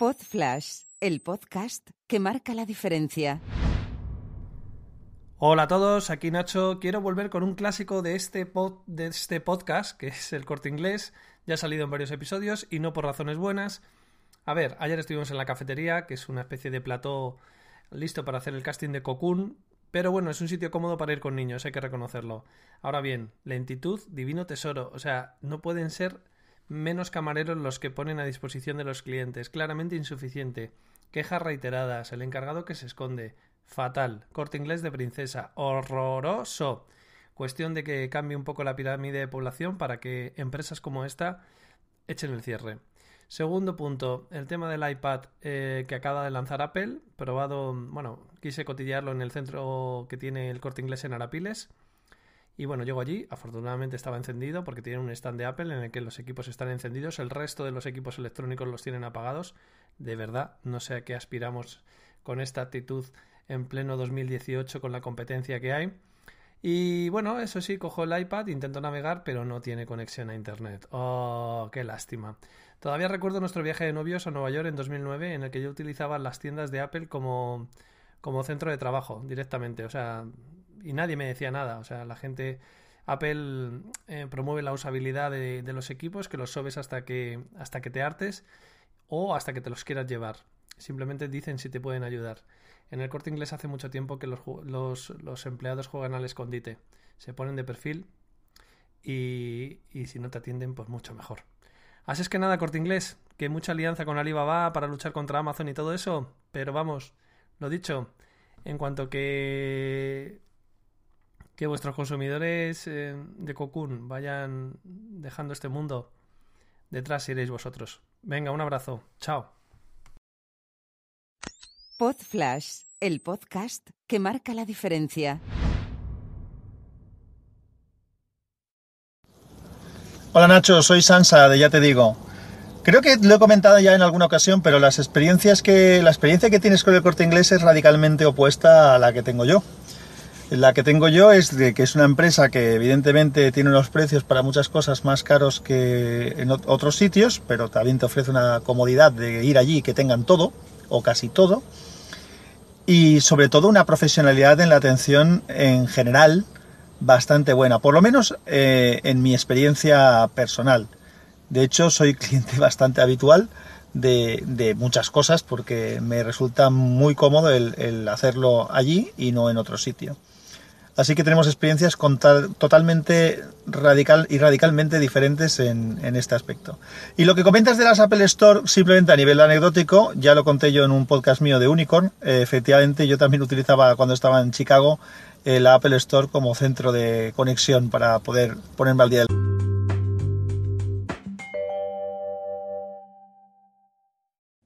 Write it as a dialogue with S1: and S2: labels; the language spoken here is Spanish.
S1: Podflash, el podcast que marca la diferencia.
S2: Hola a todos, aquí Nacho. Quiero volver con un clásico de este, pod, de este podcast, que es el corte inglés. Ya ha salido en varios episodios y no por razones buenas. A ver, ayer estuvimos en la cafetería, que es una especie de plató listo para hacer el casting de Cocoon, pero bueno, es un sitio cómodo para ir con niños, hay que reconocerlo. Ahora bien, lentitud, divino tesoro. O sea, no pueden ser menos camareros los que ponen a disposición de los clientes. Claramente insuficiente. Quejas reiteradas. El encargado que se esconde. Fatal. Corte inglés de princesa. Horroroso. Cuestión de que cambie un poco la pirámide de población para que empresas como esta echen el cierre. Segundo punto, el tema del iPad eh, que acaba de lanzar Apple. Probado, bueno, quise cotillearlo en el centro que tiene el corte inglés en Arapiles. Y bueno, llego allí, afortunadamente estaba encendido porque tiene un stand de Apple en el que los equipos están encendidos, el resto de los equipos electrónicos los tienen apagados. De verdad, no sé a qué aspiramos con esta actitud en pleno 2018 con la competencia que hay. Y bueno, eso sí, cojo el iPad, intento navegar, pero no tiene conexión a Internet. Oh, qué lástima. Todavía recuerdo nuestro viaje de novios a Nueva York en 2009 en el que yo utilizaba las tiendas de Apple como, como centro de trabajo directamente. O sea, y nadie me decía nada. O sea, la gente, Apple eh, promueve la usabilidad de, los equipos, que los sobes hasta que, hasta que te hartes o hasta que te los quieras llevar. Simplemente dicen si te pueden ayudar. En el corte inglés hace mucho tiempo que los, los, los empleados juegan al escondite. Se ponen de perfil y, y si no te atienden, pues mucho mejor. Así es que nada, corte inglés, que mucha alianza con Alibaba para luchar contra Amazon y todo eso, pero vamos, lo dicho, en cuanto que que vuestros consumidores eh, de Cocoon vayan dejando este mundo, detrás iréis vosotros. Venga, un abrazo. Chao.
S1: Podflash, el podcast que marca la diferencia.
S3: Hola Nacho, soy Sansa de Ya Te Digo. Creo que lo he comentado ya en alguna ocasión, pero las experiencias que, la experiencia que tienes con el corte inglés es radicalmente opuesta a la que tengo yo. La que tengo yo es de que es una empresa que evidentemente tiene unos precios para muchas cosas más caros que en otros sitios, pero también te ofrece una comodidad de ir allí y que tengan todo, o casi todo, y sobre todo una profesionalidad en la atención en general bastante buena, por lo menos eh, en mi experiencia personal. De hecho, soy cliente bastante habitual de, muchas cosas porque me resulta muy cómodo el hacerlo allí y no en otro sitio. Así que tenemos experiencias totalmente radical y radicalmente diferentes en, este aspecto. Y lo que comentas de las Apple Store, simplemente a nivel anecdótico, ya lo conté yo en un podcast mío de Unicorn. Efectivamente, yo también utilizaba cuando estaba en Chicago eh, la Apple Store como centro de conexión para poder ponerme al día del.